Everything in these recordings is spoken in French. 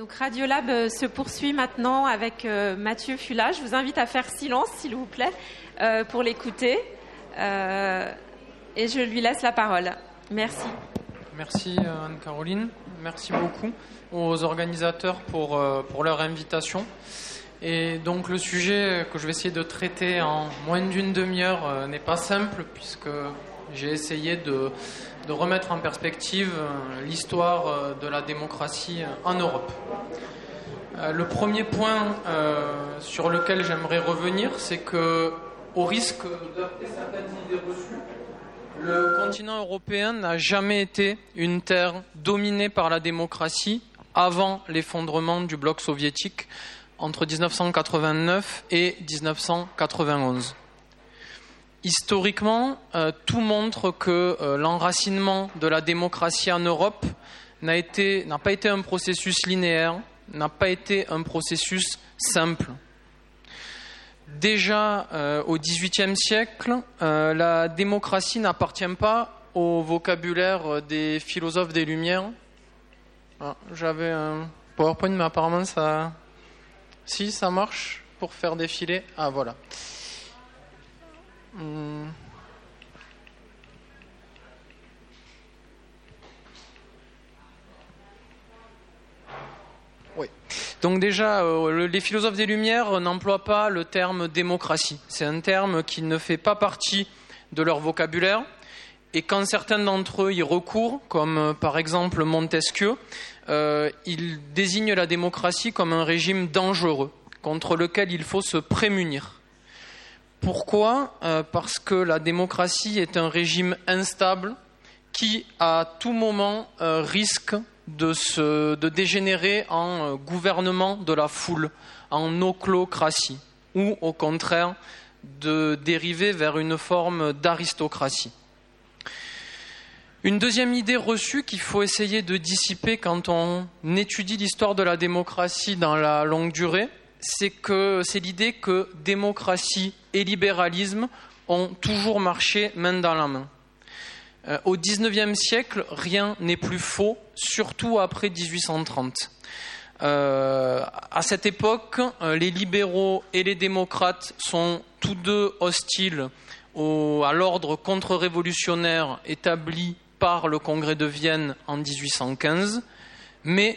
Donc Radiolab euh, se poursuit maintenant avec euh, Mathieu Fula. Je vous invite à faire silence, s'il vous plaît, euh, pour l'écouter. et je lui laisse la parole. Merci. Merci Anne-Caroline. Merci beaucoup aux organisateurs pour, pour leur invitation. Et donc le sujet que je vais essayer de traiter en moins d'une demi-heure n'est pas simple puisque j'ai essayé de, de, remettre en perspective euh, l'histoire euh, de la démocratie euh, en Europe. Le premier point sur lequel j'aimerais revenir, c'est que, au risque d'appeler certaines idées reçues, le continent européen n'a jamais été une terre dominée par la démocratie avant l'effondrement du bloc soviétique entre 1989 et 1991. Historiquement, euh, tout montre que euh, l'enracinement de la démocratie en Europe n'a pas été un processus linéaire, n'a pas été un processus simple. Déjà euh, au XVIIIe siècle, la démocratie n'appartient pas au vocabulaire des philosophes des Lumières. Ah, j'avais un PowerPoint, mais apparemment ça. Si, ça marche pour faire défiler. Ah, voilà. Hmm. Oui. Donc déjà, euh, les philosophes des Lumières n'emploient pas le terme démocratie. C'est un terme qui ne fait pas partie de leur vocabulaire. Et quand certains d'entre eux y recourent, comme euh, par exemple Montesquieu, euh, ils désignent la démocratie comme un régime dangereux contre lequel il faut se prémunir. Pourquoi euh, Parce que la démocratie est un régime instable qui, à tout moment, euh, risque de, se, dégénérer en euh, gouvernement de la foule, en oclocratie, ou au contraire de dériver vers une forme d'aristocratie. Une deuxième idée reçue qu'il faut essayer de dissiper quand on étudie l'histoire de la démocratie dans la longue durée, c'est l'idée que démocratie et libéralisme ont toujours marché main dans la main. Euh, au XIXe siècle, rien n'est plus faux, surtout après 1830. Euh, à cette époque, euh, les libéraux et les démocrates sont tous deux hostiles à l'ordre contre-révolutionnaire établi par le Congrès de Vienne en 1815, mais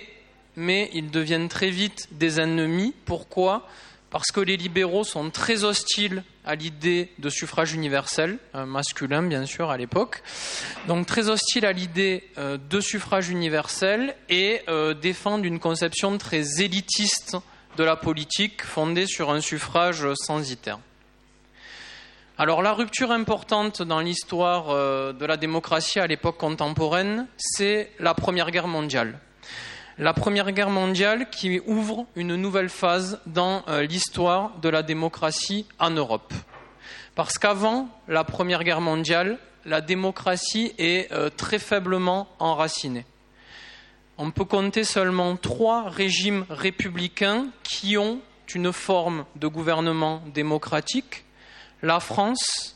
mais ils deviennent très vite des ennemis. Pourquoi? Parce que les libéraux sont très hostiles à l'idée de suffrage universel, euh, masculin bien sûr à l'époque, donc très hostiles à l'idée euh, de suffrage universel et euh, défendent une conception très élitiste de la politique fondée sur un suffrage censitaire. Alors la rupture importante dans l'histoire de la démocratie à l'époque contemporaine, c'est la Première Guerre mondiale la Première Guerre mondiale qui ouvre une nouvelle phase dans euh, l'histoire de la démocratie en Europe. Parce qu'avant la Première Guerre mondiale, la démocratie est euh, très faiblement enracinée. On peut compter seulement trois régimes républicains qui ont une forme de gouvernement démocratique, la France,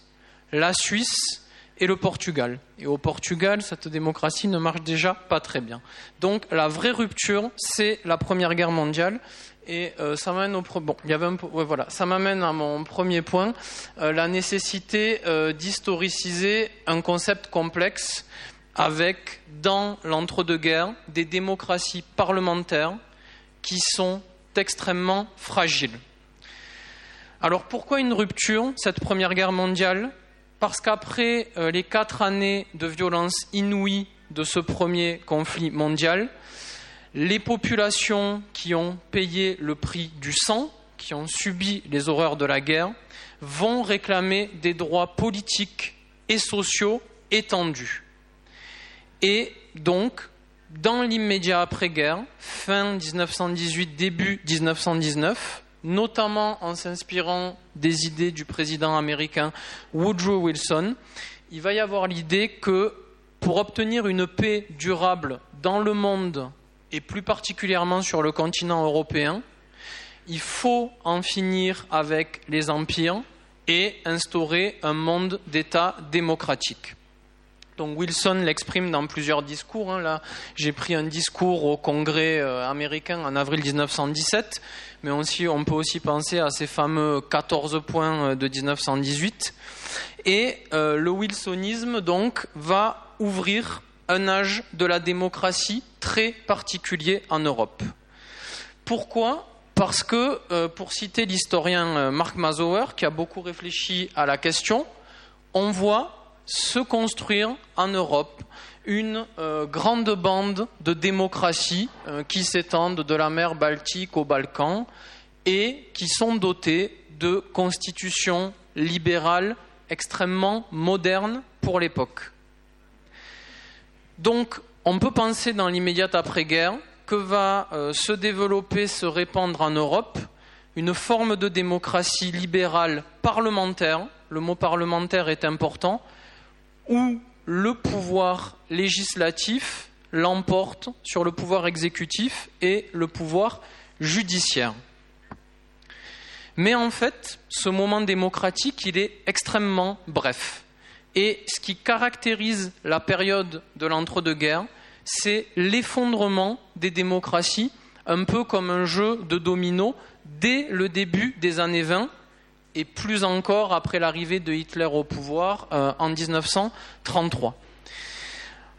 la Suisse et le Portugal. Et au Portugal, cette démocratie ne marche déjà pas très bien. Donc la vraie rupture, c'est la Première Guerre mondiale. Et euh, ça m'amène au à mon premier point, euh, la nécessité euh, d'historiciser un concept complexe avec dans l'entre-deux-guerres des démocraties parlementaires qui sont extrêmement fragiles. Alors pourquoi une rupture, cette Première Guerre mondiale? Parce qu'après euh, les quatre années de violence inouïe de ce premier conflit mondial, les populations qui ont payé le prix du sang, qui ont subi les horreurs de la guerre, vont réclamer des droits politiques et sociaux étendus. Et donc, dans l'immédiat après-guerre, fin 1918, début 1919, notamment en s'inspirant des idées du président américain Woodrow Wilson, il va y avoir l'idée que pour obtenir une paix durable dans le monde et plus particulièrement sur le continent européen, il faut en finir avec les empires et instaurer un monde d'États démocratiques. Donc Wilson l'exprime dans plusieurs discours. Hein. Là, j'ai pris un discours au Congrès euh, américain en avril 1917, mais aussi, on peut aussi penser à ces fameux 14 points euh, de 1918. Et euh, le wilsonisme, donc, va ouvrir un âge de la démocratie très particulier en Europe. Pourquoi? Parce que, pour citer l'historien Mark Mazauer, qui a beaucoup réfléchi à la question, on voit se construire en Europe une euh, grande bande de démocraties euh, qui s'étendent de la mer Baltique aux Balkans et qui sont dotées de constitutions libérales extrêmement modernes pour l'époque. Donc, on peut penser dans l'immédiate après-guerre que va euh, se développer, se répandre en Europe une forme de démocratie libérale parlementaire. Le mot parlementaire est important, où le pouvoir législatif l'emporte sur le pouvoir exécutif et le pouvoir judiciaire. Mais en fait, ce moment démocratique, il est extrêmement bref. Et ce qui caractérise la période de l'entre-deux-guerres, c'est l'effondrement des démocraties, un peu comme un jeu de domino dès le début des années 20, et plus encore après l'arrivée de Hitler au pouvoir euh, en 1933.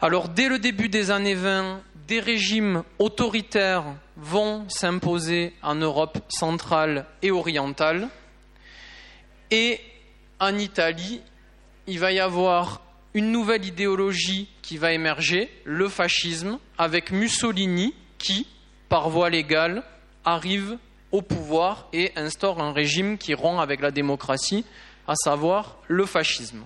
Alors dès le début des années 20, des régimes autoritaires vont s'imposer en Europe centrale et orientale. Et en Italie, il va y avoir une nouvelle idéologie qui va émerger, le fascisme, avec Mussolini qui, par voie légale, arrive au pouvoir et instaure un régime qui rompt avec la démocratie, à savoir le fascisme.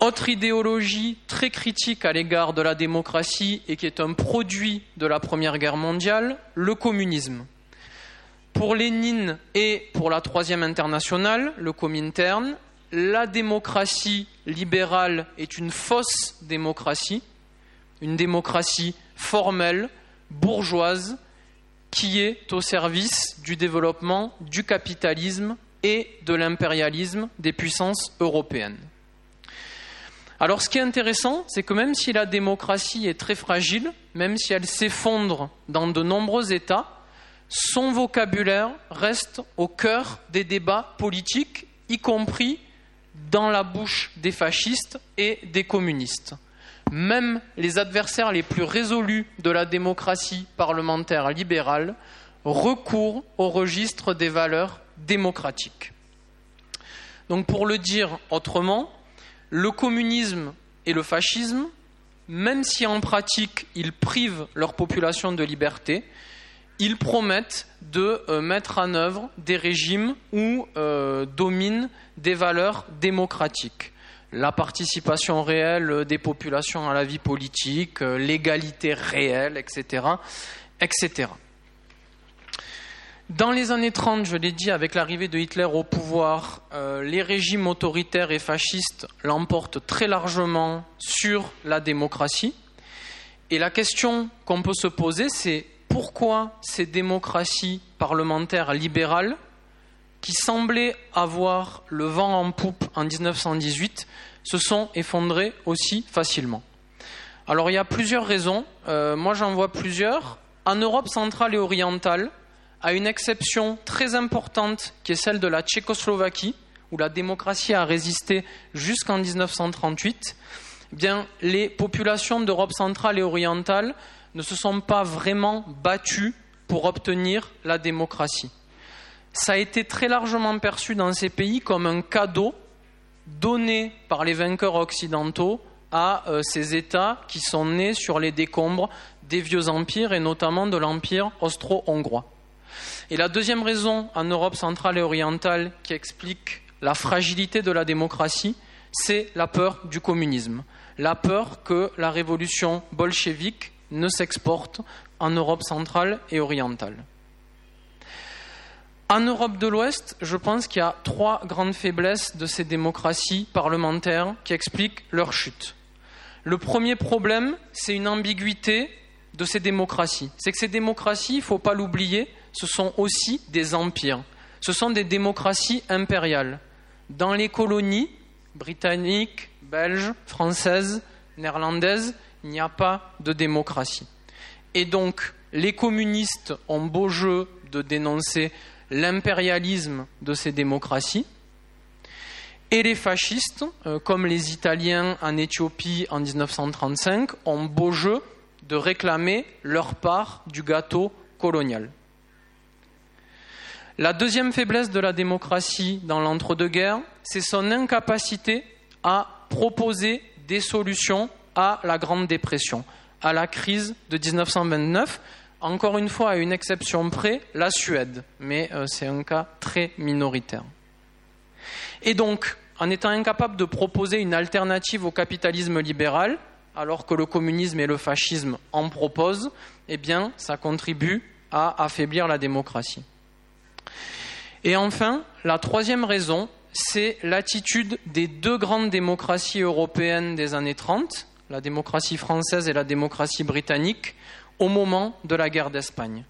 Autre idéologie très critique à l'égard de la démocratie et qui est un produit de la Première Guerre mondiale, le communisme. Pour Lénine et pour la Troisième Internationale, le Comintern, la démocratie libérale est une fausse démocratie, une démocratie formelle, bourgeoise, qui est au service du développement du capitalisme et de l'impérialisme des puissances européennes. Alors ce qui est intéressant, c'est que même si la démocratie est très fragile, même si elle s'effondre dans de nombreux États, son vocabulaire reste au cœur des débats politiques, y compris dans la bouche des fascistes et des communistes même les adversaires les plus résolus de la démocratie parlementaire libérale recourent au registre des valeurs démocratiques. Donc pour le dire autrement, le communisme et le fascisme, même si en pratique ils privent leur population de liberté, ils promettent de euh, mettre en œuvre des régimes où euh, dominent des valeurs démocratiques la participation réelle des populations à la vie politique, euh, l'égalité réelle, etc., etc. Dans les années 30, je l'ai dit, avec l'arrivée de Hitler au pouvoir, euh, les régimes autoritaires et fascistes l'emportent très largement sur la démocratie. Et la question qu'on peut se poser, c'est pourquoi ces démocraties parlementaires libérales qui semblaient avoir le vent en poupe en 1918 se sont effondrés aussi facilement. Alors il y a plusieurs raisons, euh, moi j'en vois plusieurs. En Europe centrale et orientale, à une exception très importante qui est celle de la Tchécoslovaquie, où la démocratie a résisté jusqu'en 1938, eh bien, les populations d'Europe centrale et orientale ne se sont pas vraiment battues pour obtenir la démocratie ça a été très largement perçu dans ces pays comme un cadeau donné par les vainqueurs occidentaux à euh, ces États qui sont nés sur les décombres des vieux empires et notamment de l'empire austro-hongrois. Et la deuxième raison en Europe centrale et orientale qui explique la fragilité de la démocratie, c'est la peur du communisme, la peur que la révolution bolchevique ne s'exporte en Europe centrale et orientale. En Europe de l'Ouest, je pense qu'il y a trois grandes faiblesses de ces démocraties parlementaires qui expliquent leur chute. Le premier problème, c'est une ambiguïté de ces démocraties. C'est que ces démocraties, il ne faut pas l'oublier, ce sont aussi des empires. Ce sont des démocraties impériales. Dans les colonies, britannique, belge, française, néerlandaise, il n'y a pas de démocratie. Et donc, les communistes ont beau jeu de dénoncer l'impérialisme de ces démocraties, et les fascistes, euh, comme les Italiens en Éthiopie en 1935, ont beau jeu de réclamer leur part du gâteau colonial. La deuxième faiblesse de la démocratie dans l'entre-deux-guerres, c'est son incapacité à proposer des solutions à la Grande Dépression, à la crise de 1929, encore une fois à une exception près, la Suède, mais euh, c'est un cas très minoritaire. Et donc, en étant incapable de proposer une alternative au capitalisme libéral, alors que le communisme et le fascisme en proposent, eh bien, ça contribue à affaiblir la démocratie. Et enfin, la troisième raison, c'est l'attitude des deux grandes démocraties européennes des années 30, la démocratie française et la démocratie britannique, au moment de la guerre d'Espagne.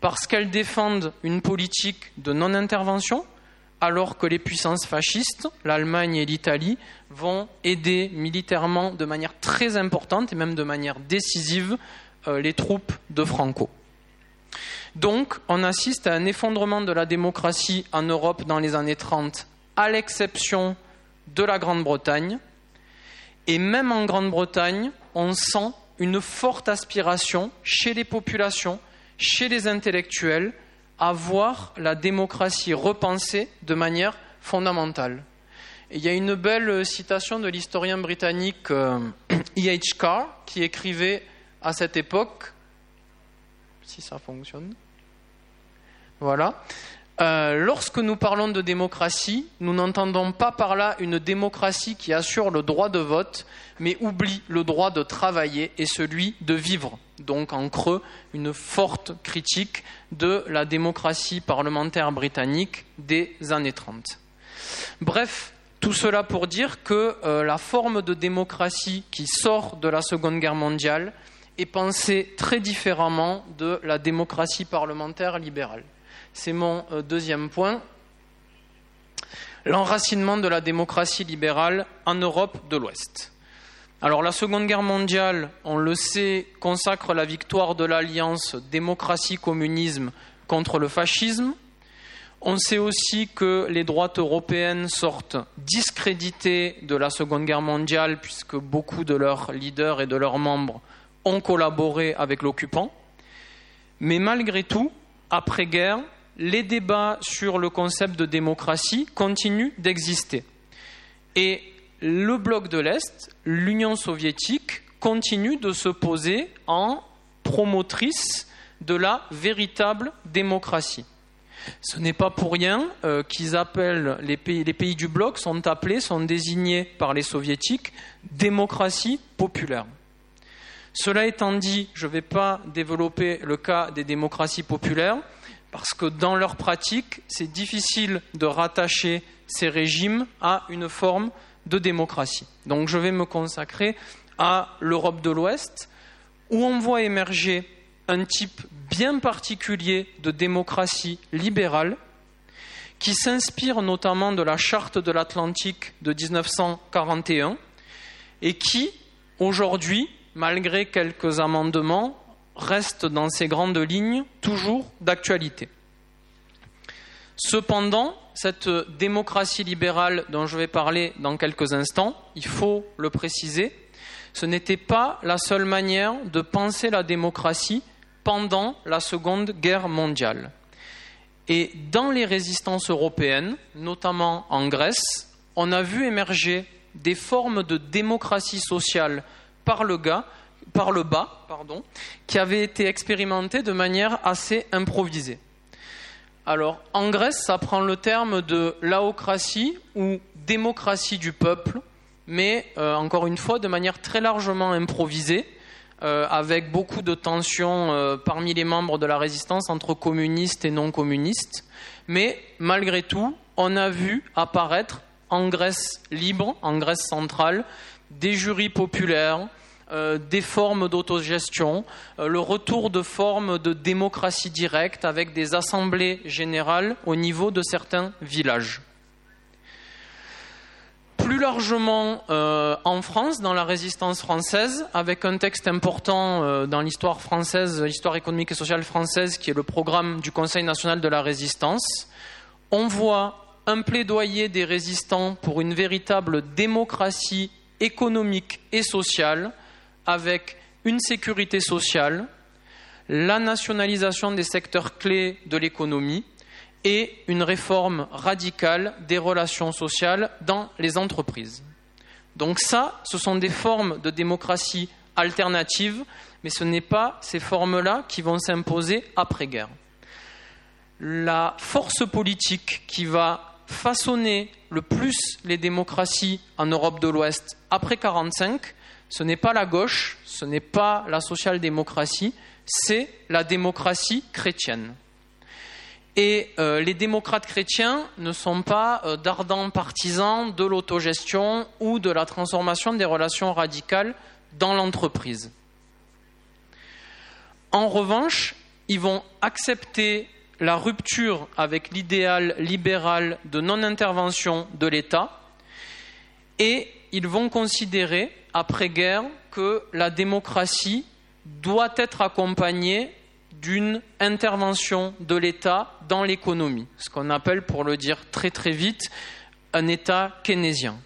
Parce qu'elles défendent une politique de non-intervention, alors que les puissances fascistes, l'Allemagne et l'Italie, vont aider militairement de manière très importante et même de manière décisive euh, les troupes de Franco. Donc, on assiste à un effondrement de la démocratie en Europe dans les années 30, à l'exception de la Grande-Bretagne. Et même en Grande-Bretagne, on sent une forte aspiration chez les populations, chez les intellectuels, à voir la démocratie repensée de manière fondamentale. il y a une belle citation de l'historien britannique E. H. Carr qui écrivait à cette époque, si ça fonctionne, voilà, euh, lorsque nous parlons de démocratie, nous n'entendons pas par là une démocratie qui assure le droit de vote, mais oublie le droit de travailler et celui de vivre. Donc en creux, une forte critique de la démocratie parlementaire britannique des années 30. Bref, tout cela pour dire que euh, la forme de démocratie qui sort de la Seconde Guerre mondiale est pensée très différemment de la démocratie parlementaire libérale. C'est mon euh, deuxième point. L'enracinement de la démocratie libérale en Europe de l'Ouest. Alors la Seconde Guerre mondiale, on le sait, consacre la victoire de l'alliance démocratie-communisme contre le fascisme. On sait aussi que les droites européennes sortent discréditées de la Seconde Guerre mondiale puisque beaucoup de leurs leaders et de leurs membres ont collaboré avec l'occupant. Mais malgré tout, après-guerre, les débats sur le concept de démocratie continuent d'exister. Et le bloc de l'Est, l'Union soviétique, continue de se poser en promotrice de la véritable démocratie. Ce n'est pas pour rien euh, qu'ils appellent les pays, les pays du bloc sont appelés, sont désignés par les soviétiques démocratie populaire. Cela étant dit, je ne vais pas développer le cas des démocraties populaires parce que dans leur pratique, c'est difficile de rattacher ces régimes à une forme de démocratie. Donc je vais me consacrer à l'Europe de l'Ouest, où on voit émerger un type bien particulier de démocratie libérale, qui s'inspire notamment de la charte de l'Atlantique de 1941, et qui, aujourd'hui, malgré quelques amendements, reste dans ses grandes lignes toujours d'actualité. Cependant, cette démocratie libérale dont je vais parler dans quelques instants, il faut le préciser, ce n'était pas la seule manière de penser la démocratie pendant la Seconde Guerre mondiale. Et dans les résistances européennes, notamment en Grèce, on a vu émerger des formes de démocratie sociale par le gars par le bas, pardon, qui avait été expérimenté de manière assez improvisée. Alors, en Grèce, ça prend le terme de laocratie ou démocratie du peuple, mais euh, encore une fois, de manière très largement improvisée, euh, avec beaucoup de tensions euh, parmi les membres de la résistance entre communistes et non communistes. Mais malgré tout, on a vu apparaître en Grèce libre, en Grèce centrale, des jurys populaires, euh, des formes d'autogestion, euh, le retour de formes de démocratie directe avec des assemblées générales au niveau de certains villages. Plus largement euh, en France, dans la résistance française, avec un texte important dans l'histoire française, l'histoire économique et sociale française, qui est le programme du Conseil national de la résistance, on voit un plaidoyer des résistants pour une véritable démocratie économique et sociale, avec une sécurité sociale, la nationalisation des secteurs clés de l'économie, et une réforme radicale des relations sociales dans les entreprises. Donc ça, ce sont des formes de démocratie alternatives, mais ce n'est pas ces formes-là qui vont s'imposer après-guerre. La force politique qui va façonner le plus les démocraties en Europe de l'Ouest après 1945, ce n'est pas la gauche, ce n'est pas la social-démocratie, c'est la démocratie chrétienne. Et euh, les démocrates chrétiens ne sont pas euh, d'ardents partisans de l'autogestion ou de la transformation des relations radicales dans l'entreprise. En revanche, ils vont accepter la rupture avec l'idéal libéral de non-intervention de l'État et ils vont considérer, après-guerre, que la démocratie doit être accompagnée d'une intervention de l'État dans l'économie, ce qu'on appelle, pour le dire très très vite, un État keynésien.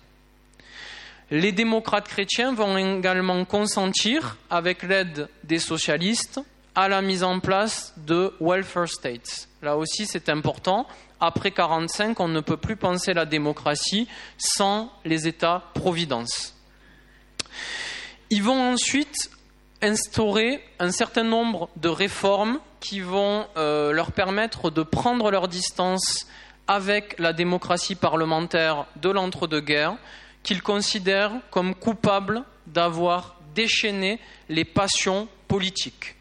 Les démocrates chrétiens vont également consentir, avec l'aide des socialistes, à la mise en place de welfare states. Là aussi, c'est important. Après 1945, on ne peut plus penser la démocratie sans les États-providence. Ils vont ensuite instaurer un certain nombre de réformes qui vont euh, leur permettre de prendre leur distance avec la démocratie parlementaire de l'entre-deux-guerres, qu'ils considèrent comme coupables d'avoir déchaîné les passions politiques.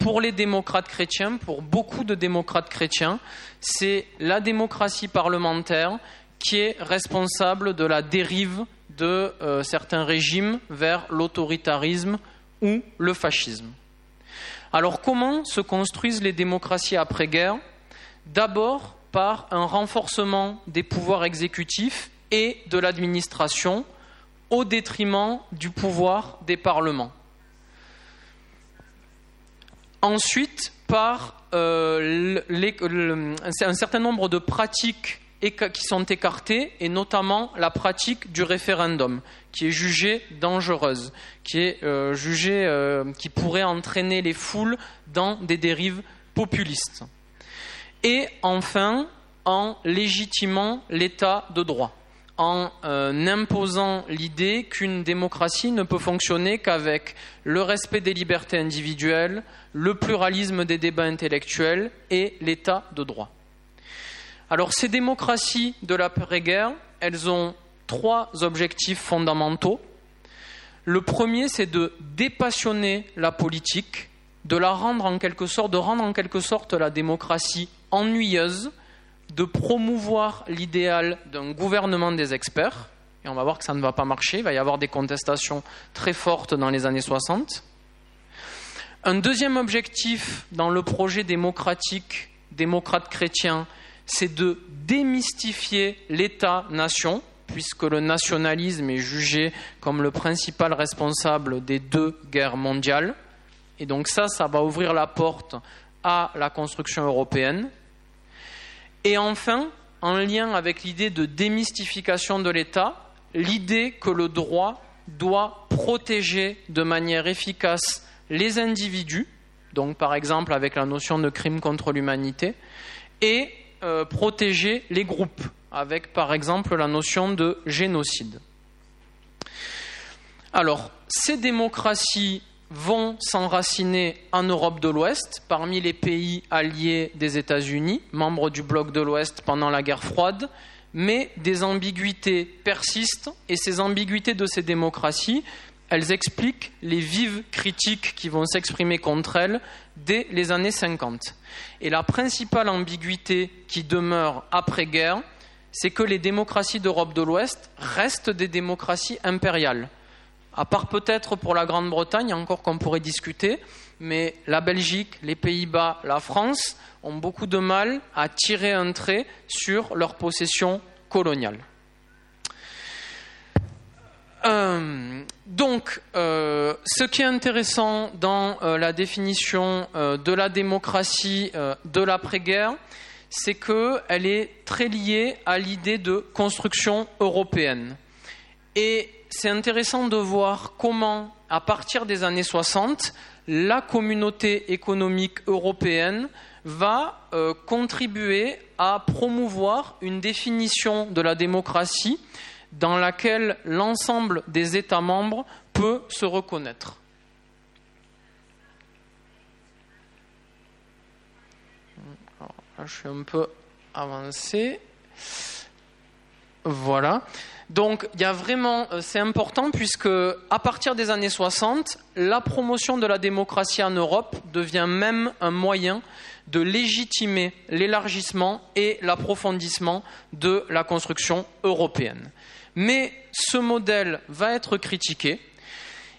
Pour les démocrates chrétiens, pour beaucoup de démocrates chrétiens, c'est la démocratie parlementaire qui est responsable de la dérive de euh, certains régimes vers l'autoritarisme ou le fascisme. Alors comment se construisent les démocraties après-guerre? D'abord par un renforcement des pouvoirs exécutifs et de l'administration au détriment du pouvoir des parlements. Ensuite, par euh, un certain nombre de pratiques qui sont écartées, et notamment la pratique du référendum, qui est jugée dangereuse, qui est euh, jugée, euh, qui pourrait entraîner les foules dans des dérives populistes. Et enfin, en légitimant l'état de droit, en euh, imposant l'idée qu'une démocratie ne peut fonctionner qu'avec le respect des libertés individuelles, le pluralisme des débats intellectuels et l'état de droit. Alors ces démocraties de l'après-guerre, elles ont trois objectifs fondamentaux. Le premier, c'est de dépassionner la politique, de la rendre en quelque sorte, de rendre en quelque sorte la démocratie ennuyeuse, de promouvoir l'idéal d'un gouvernement des experts. Et on va voir que ça ne va pas marcher. Il va y avoir des contestations très fortes dans les années 60. Un deuxième objectif dans le projet démocratique, démocrate chrétien, c'est de démystifier l'État-nation, puisque le nationalisme est jugé comme le principal responsable des deux guerres mondiales. Et donc ça, ça va ouvrir la porte à la construction européenne. Et enfin, en lien avec l'idée de démystification de l'État, l'idée que le droit doit protéger de manière efficace les individus, donc par exemple avec la notion de crime contre l'humanité, et euh, protéger les groupes, avec par exemple la notion de génocide. Alors, ces démocraties vont s'enraciner en Europe de l'Ouest, parmi les pays alliés des États-Unis, membres du bloc de l'Ouest pendant la guerre froide, mais des ambiguïtés persistent, et ces ambiguïtés de ces démocraties, elles expliquent les vives critiques qui vont s'exprimer contre elles dès les années 50. Et la principale ambiguïté qui demeure après-guerre, c'est que les démocraties d'Europe de l'Ouest restent des démocraties impériales. À part peut-être pour la Grande-Bretagne, encore qu'on pourrait discuter, mais la Belgique, les Pays-Bas, la France ont beaucoup de mal à tirer un trait sur leur possession coloniale. Euh, donc, euh, ce qui est intéressant dans euh, la définition de la démocratie de l'après-guerre, c'est qu'elle est très liée à l'idée de construction européenne. Et c'est intéressant de voir comment, à partir des années 60, la communauté économique européenne va contribuer à promouvoir une définition de la démocratie dans laquelle l'ensemble des États membres peut se reconnaître. je suis un peu avancé. Voilà. Donc, il y a vraiment, euh, c'est important puisque à partir des années 60, la promotion de la démocratie en Europe devient même un moyen de légitimer l'élargissement et l'approfondissement de la construction européenne. Mais ce modèle va être critiqué.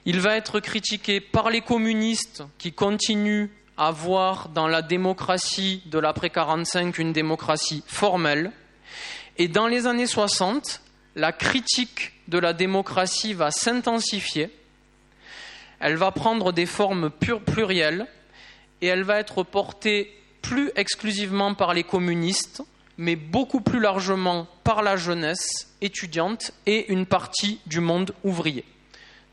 Il va être critiqué par les communistes qui continuent à voir dans la démocratie de l'après 45 une démocratie formelle. Et dans les années 60, la critique de la démocratie va s'intensifier. Elle va prendre des formes plurielles et elle va être portée plus exclusivement par les communistes, mais beaucoup plus largement par la jeunesse étudiante et une partie du monde ouvrier.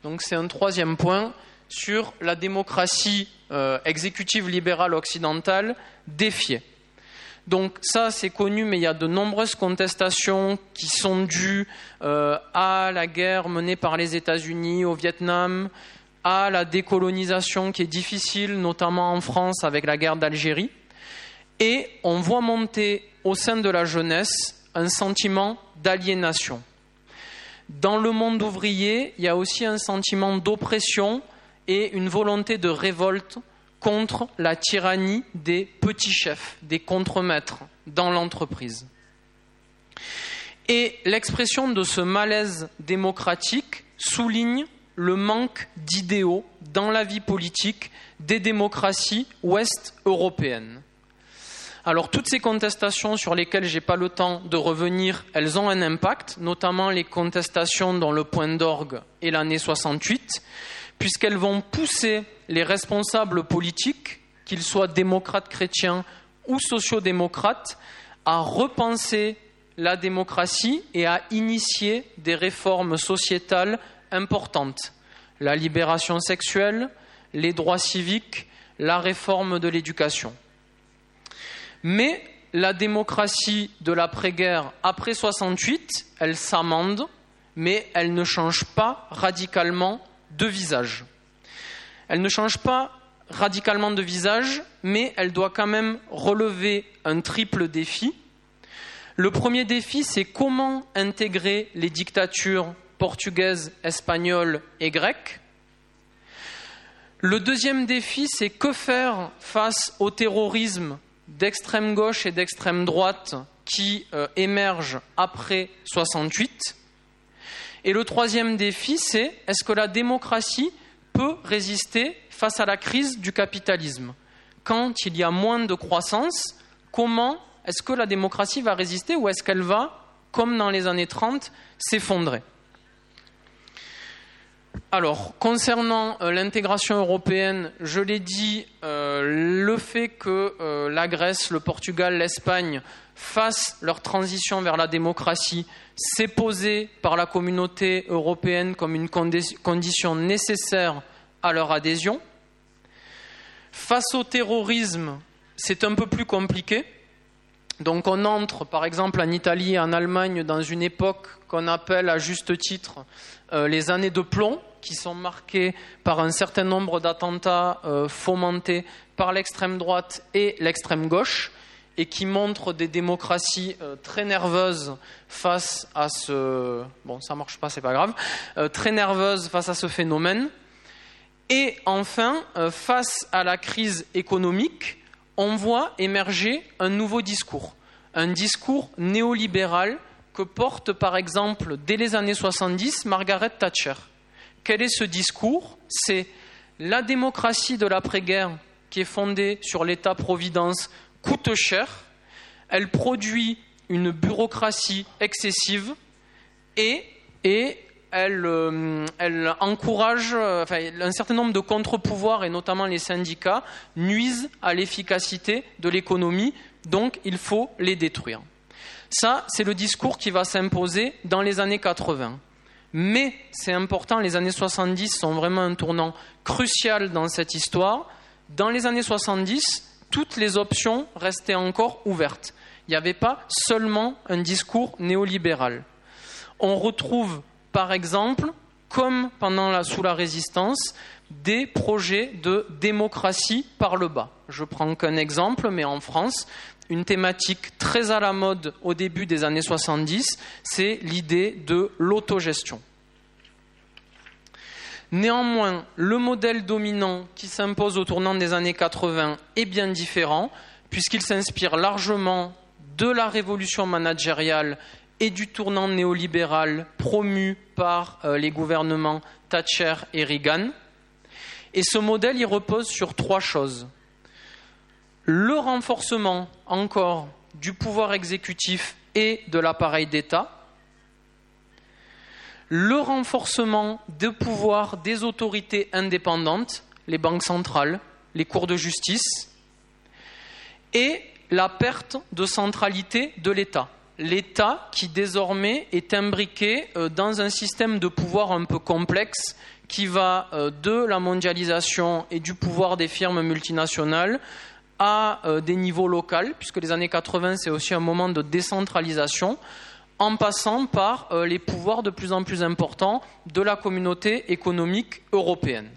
Donc c'est un troisième point sur la démocratie euh, exécutive libérale occidentale défiée. Donc ça c'est connu, mais il y a de nombreuses contestations qui sont dues euh, à la guerre menée par les États-Unis au Vietnam, à la décolonisation qui est difficile, notamment en France avec la guerre d'Algérie. Et on voit monter au sein de la jeunesse un sentiment d'aliénation. Dans le monde ouvrier, il y a aussi un sentiment d'oppression et une volonté de révolte contre la tyrannie des petits chefs, des contremaîtres dans l'entreprise. Et l'expression de ce malaise démocratique souligne le manque d'idéaux dans la vie politique des démocraties ouest-européennes. Alors toutes ces contestations sur lesquelles je n'ai pas le temps de revenir, elles ont un impact, notamment les contestations dans le point d'orgue et l'année 68, puisqu'elles vont pousser les responsables politiques, qu'ils soient démocrates chrétiens ou sociodémocrates, à repenser la démocratie et à initier des réformes sociétales importantes. La libération sexuelle, les droits civiques, la réforme de l'éducation. Mais la démocratie de l'après-guerre, après 68, elle s'amende, mais elle ne change pas radicalement de visage. Elle ne change pas radicalement de visage, mais elle doit quand même relever un triple défi. Le premier défi, c'est comment intégrer les dictatures portugaises, espagnoles et grecques. Le deuxième défi, c'est que faire face au terrorisme d'extrême gauche et d'extrême droite qui euh, émergent après 68. Et le troisième défi, c'est est-ce que la démocratie peut résister face à la crise du capitalisme? Quand il y a moins de croissance, comment est-ce que la démocratie va résister ou est-ce qu'elle va, comme dans les années 30, s'effondrer? Alors, concernant euh, l'intégration européenne, je l'ai dit, euh, le fait que euh, la Grèce, le Portugal, l'Espagne fassent leur transition vers la démocratie, s'est posé par la communauté européenne comme une condition nécessaire à leur adhésion. Face au terrorisme, c'est un peu plus compliqué. Donc on entre, par exemple, en Italie et en Allemagne dans une époque qu'on appelle à juste titre les années de plomb, qui sont marqués par un certain nombre d'attentats euh, fomentés par l'extrême droite et l'extrême gauche et qui montrent des démocraties euh, très nerveuses face à ce bon ça marche pas c'est pas grave euh, très nerveuses face à ce phénomène. Et enfin face à la crise économique on voit émerger un nouveau discours un discours néolibéral que porte par exemple dès les années 70 Margaret Thatcher. Quel est ce discours? C'est la démocratie de l'après-guerre qui est fondée sur l'État-providence coûte cher, elle produit une bureaucratie excessive et, elle, euh, encourage, euh, un certain nombre de contre-pouvoirs, et notamment les syndicats, nuisent à l'efficacité de l'économie, donc il faut les détruire. Ça, c'est le discours qui va s'imposer dans les années 80. Mais c'est important, les années 70 sont vraiment un tournant crucial dans cette histoire. Dans les années 70, toutes les options restaient encore ouvertes. Il n'y avait pas seulement un discours néolibéral. On retrouve par exemple, comme pendant sous la résistance, des projets de démocratie par le bas. Je prends qu'un exemple, mais en France, une thématique très à la mode au début des années 70, c'est l'idée de l'autogestion. Néanmoins, le modèle dominant qui s'impose au tournant des années 80 est bien différent, puisqu'il s'inspire largement de la révolution managériale et du tournant néolibéral promu par euh, les gouvernements Thatcher et Reagan. Et ce modèle, repose sur trois choses. Le renforcement encore du pouvoir exécutif et de l'appareil d'État, le renforcement des pouvoirs des autorités indépendantes, les banques centrales, les cours de justice, et la perte de centralité de l'État. l'État qui désormais est imbriqué euh, dans un système de pouvoir un peu complexe qui va euh, de la mondialisation et du pouvoir des firmes multinationales à euh, des niveaux locaux, puisque les années 80, c'est aussi un moment de décentralisation, en passant par les pouvoirs de plus en plus importants de la communauté économique européenne.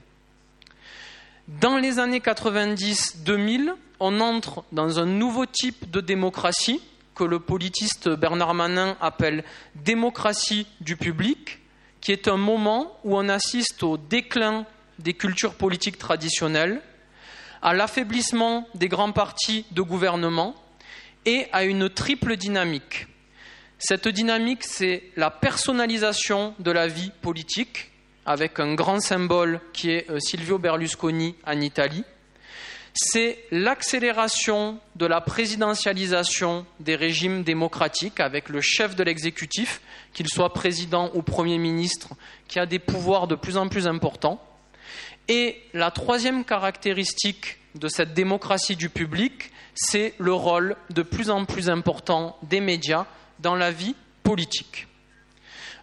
Dans les années 90-2000, on entre dans un nouveau type de démocratie que le politiste Bernard Manin appelle démocratie du public, qui est un moment où on assiste au déclin des cultures politiques traditionnelles, à l'affaiblissement des grands partis de gouvernement et à une triple dynamique. Cette dynamique, c'est la personnalisation de la vie politique, avec un grand symbole qui est euh, Silvio Berlusconi en Italie, c'est l'accélération de la présidentialisation des régimes démocratiques avec le chef de l'exécutif, qu'il soit président ou Premier ministre, qui a des pouvoirs de plus en plus importants. Et la troisième caractéristique de cette démocratie du public, c'est le rôle de plus en plus important des médias dans la vie politique.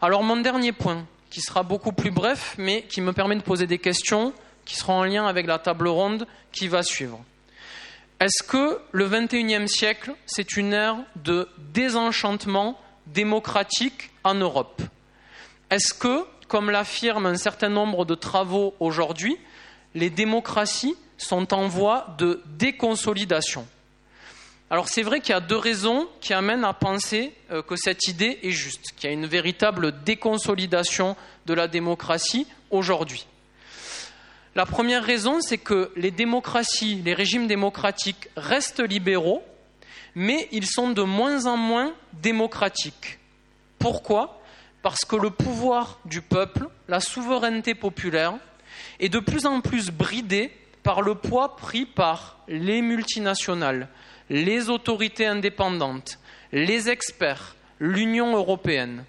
Alors mon dernier point, qui sera beaucoup plus bref, mais qui me permet de poser des questions, qui sera en lien avec la table ronde qui va suivre. Est-ce que le XXIe siècle, c'est une ère de désenchantement démocratique en Europe? Est-ce que, comme l'affirment un certain nombre de travaux aujourd'hui, les démocraties sont en voie de déconsolidation? Alors c'est vrai qu'il y a deux raisons qui amènent à penser euh, que cette idée est juste, qu'il y a une véritable déconsolidation de la démocratie aujourd'hui. La première raison, c'est que les démocraties, les régimes démocratiques restent libéraux, mais ils sont de moins en moins démocratiques. Pourquoi? Parce que le pouvoir du peuple, la souveraineté populaire, est de plus en plus bridé par le poids pris par les multinationales, les autorités indépendantes, les experts, l'Union européenne.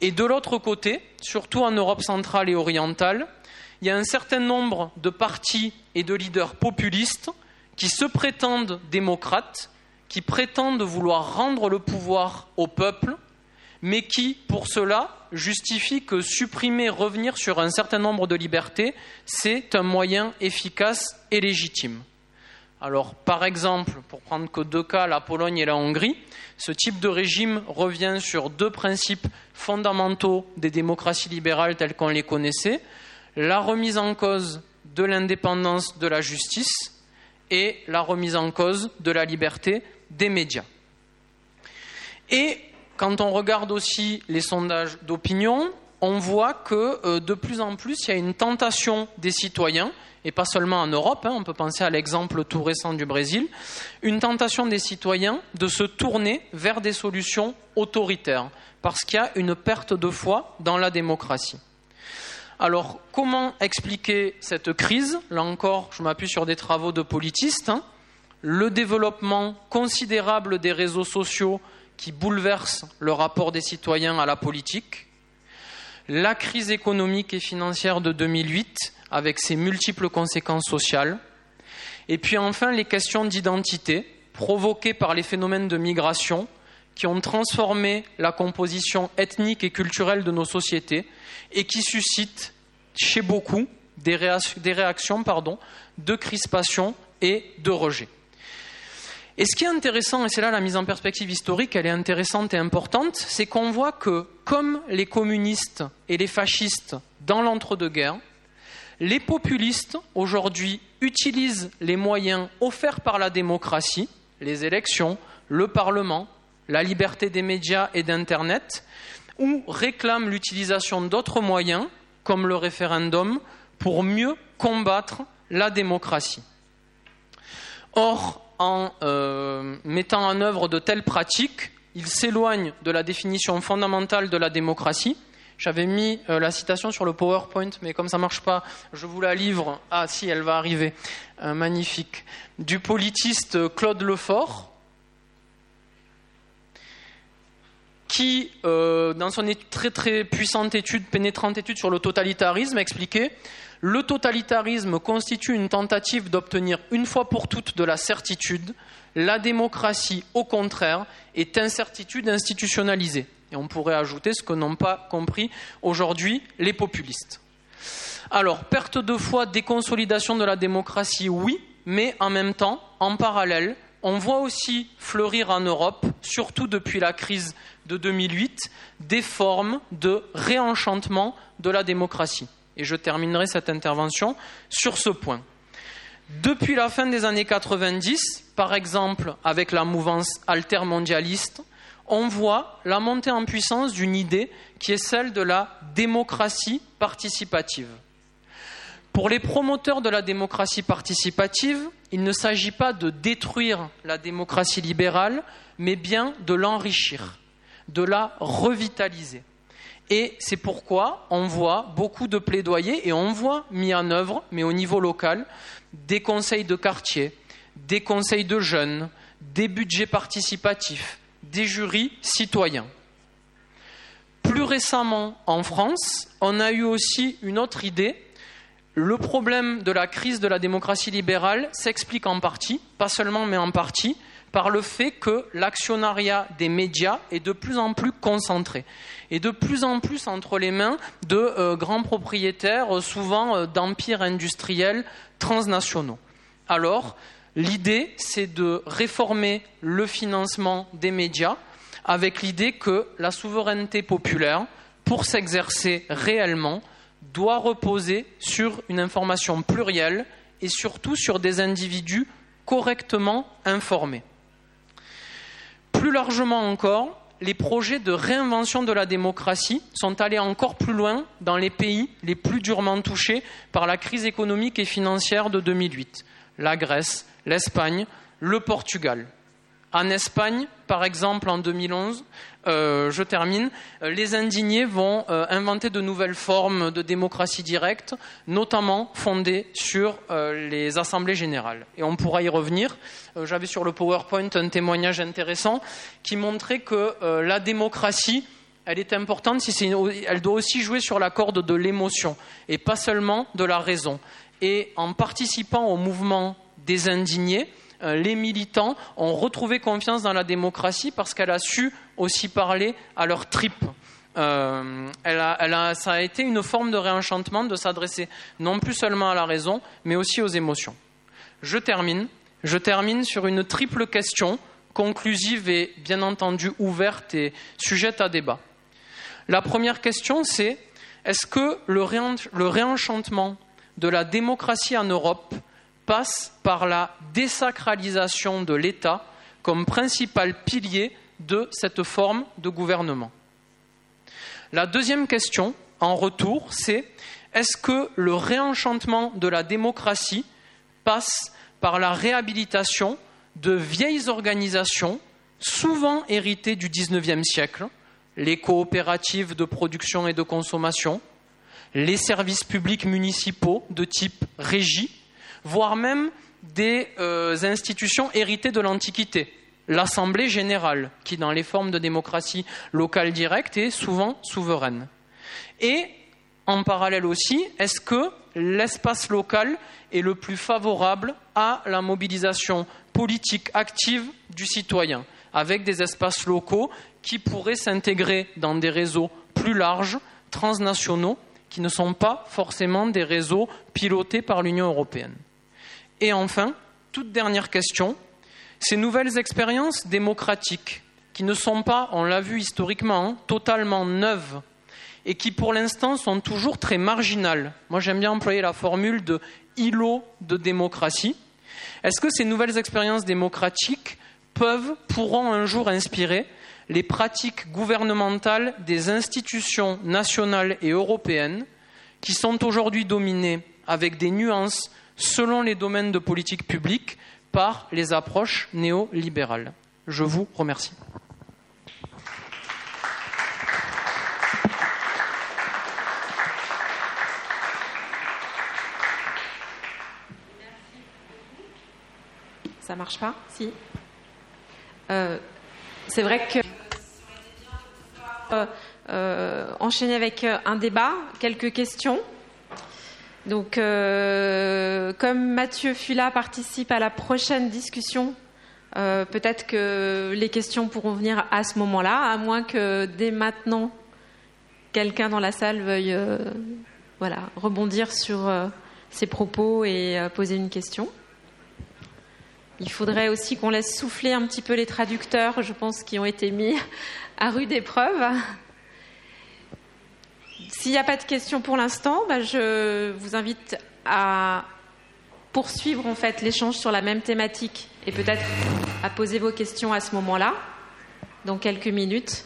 Et de l'autre côté, surtout en Europe centrale et orientale, il y a un certain nombre de partis et de leaders populistes qui se prétendent démocrates, qui prétendent vouloir rendre le pouvoir au peuple, mais qui, pour cela, justifient que supprimer, revenir sur un certain nombre de libertés, c'est un moyen efficace et légitime. Alors, par exemple, pour prendre que deux cas, la Pologne et la Hongrie, ce type de régime revient sur deux principes fondamentaux des démocraties libérales telles qu'on les connaissait la remise en cause de l'indépendance de la justice et la remise en cause de la liberté des médias. Et quand on regarde aussi les sondages d'opinion, on voit que euh, de plus en plus, il y a une tentation des citoyens, et pas seulement en Europe, hein, on peut penser à l'exemple tout récent du Brésil, une tentation des citoyens de se tourner vers des solutions autoritaires, parce qu'il y a une perte de foi dans la démocratie. Alors, comment expliquer cette crise? Là encore, je m'appuie sur des travaux de politistes. Hein. Le développement considérable des réseaux sociaux qui bouleversent le rapport des citoyens à la politique, la crise économique et financière de 2008 avec ses multiples conséquences sociales, et puis enfin les questions d'identité provoquées par les phénomènes de migration qui ont transformé la composition ethnique et culturelle de nos sociétés et qui suscitent chez beaucoup des, réactions de crispation et de rejet. Et ce qui est intéressant, et c'est là la mise en perspective historique, elle est intéressante et importante, c'est qu'on voit que, comme les communistes et les fascistes dans l'entre-deux-guerres, les populistes, aujourd'hui, utilisent les moyens offerts par la démocratie, les élections, le Parlement, la liberté des médias et d'Internet, ou réclament l'utilisation d'autres moyens, comme le référendum, pour mieux combattre la démocratie. Or, en euh, mettant en œuvre de telles pratiques, ils s'éloignent de la définition fondamentale de la démocratie. J'avais mis euh, la citation sur le PowerPoint, mais comme ça ne marche pas, je vous la livre. Ah si, elle va arriver. Euh, magnifique. Du politiste Claude Lefort, qui, dans son très très puissante étude, pénétrante étude sur le totalitarisme, expliquait le totalitarisme constitue une tentative d'obtenir une fois pour toutes de la certitude. La démocratie, au contraire, est incertitude institutionnalisée. Et on pourrait ajouter ce que n'ont pas compris aujourd'hui les populistes. Alors, perte de foi, déconsolidation de la démocratie, oui, mais en même temps, en parallèle, on voit aussi fleurir en Europe, surtout depuis la crise de 2008, des formes de réenchantement de la démocratie. Et je terminerai cette intervention sur ce point. Depuis la fin des années 90, par exemple avec la mouvance altermondialiste, on voit la montée en puissance d'une idée qui est celle de la démocratie participative. Pour les promoteurs de la démocratie participative, il ne s'agit pas de détruire la démocratie libérale, mais bien de l'enrichir, de la revitaliser. Et c'est pourquoi on voit beaucoup de plaidoyers et on voit mis en œuvre, mais au niveau local, des conseils de quartier, des conseils de jeunes, des budgets participatifs, des jurys citoyens. Plus récemment, en France, on a eu aussi une autre idée. Le problème de la crise de la démocratie libérale s'explique en partie, pas seulement mais en partie, par le fait que l'actionnariat des médias est de plus en plus concentré et de plus en plus entre les mains de euh, grands propriétaires, euh, souvent euh, d'empires industriels transnationaux. Alors, l'idée, c'est de réformer le financement des médias avec l'idée que la souveraineté populaire, pour s'exercer réellement, doit reposer sur une information plurielle et surtout sur des individus correctement informés. Plus largement encore, les projets de réinvention de la démocratie sont allés encore plus loin dans les pays les plus durement touchés par la crise économique et financière de 2008 la Grèce, l'Espagne, le Portugal. En Espagne, par exemple, en 2011, euh, je termine, euh, les indignés vont euh, inventer de nouvelles formes de démocratie directe, notamment fondées sur les assemblées générales. Et on pourra y revenir. J'avais sur le PowerPoint un témoignage intéressant qui montrait que la démocratie, elle est importante, si elle doit aussi jouer sur la corde de l'émotion et pas seulement de la raison. Et en participant au mouvement des indignés, euh, les militants ont retrouvé confiance dans la démocratie parce qu'elle a su aussi parler à leur tripes. Euh, ça a été une forme de réenchantement de s'adresser non plus seulement à la raison, mais aussi aux émotions. Je termine. Je termine sur une triple question conclusive et bien entendu ouverte et sujette à débat. La première question, c'est est-ce que le réenchantement de la démocratie en Europe passe par la désacralisation de l'État comme principal pilier de cette forme de gouvernement. La deuxième question, en retour, c'est est-ce que le réenchantement de la démocratie passe par la réhabilitation de vieilles organisations, souvent héritées du XIXe siècle, les coopératives de production et de consommation, les services publics municipaux de type régie, voire même des euh, institutions héritées de l'Antiquité. L'Assemblée générale, qui dans les formes de démocratie locale directe est souvent souveraine. Et en parallèle aussi, est-ce que l'espace local est le plus favorable à la mobilisation politique active du citoyen, avec des espaces locaux qui pourraient s'intégrer dans des réseaux plus larges, transnationaux, qui ne sont pas forcément des réseaux pilotés par l'Union européenne? Et enfin, toute dernière question, ces nouvelles expériences démocratiques, qui ne sont pas, on l'a vu historiquement, hein, totalement neuves, et qui pour l'instant sont toujours très marginales. Moi j'aime bien employer la formule de îlot de démocratie. Est-ce que ces nouvelles expériences démocratiques peuvent, pourront un jour inspirer les pratiques gouvernementales des institutions nationales et européennes qui sont aujourd'hui dominées avec des nuances selon les domaines de politique publique par les approches néolibérales. Je vous remercie. Ça marche pas? Si. Euh, c'est vrai que euh, euh, enchaîner avec un débat, quelques questions. Donc, comme Mathieu Fula participe à la prochaine discussion, peut-être que les questions pourront venir à ce moment-là, à moins que dès maintenant quelqu'un dans la salle veuille, voilà, rebondir sur ses propos et poser une question. Il faudrait aussi qu'on laisse souffler un petit peu les traducteurs, je pense, qui ont été mis à rude épreuve. S'il n'y a pas de questions pour l'instant, bah, je vous invite à poursuivre en fait l'échange sur la même thématique et peut-être à poser vos questions à ce moment-là, dans quelques minutes.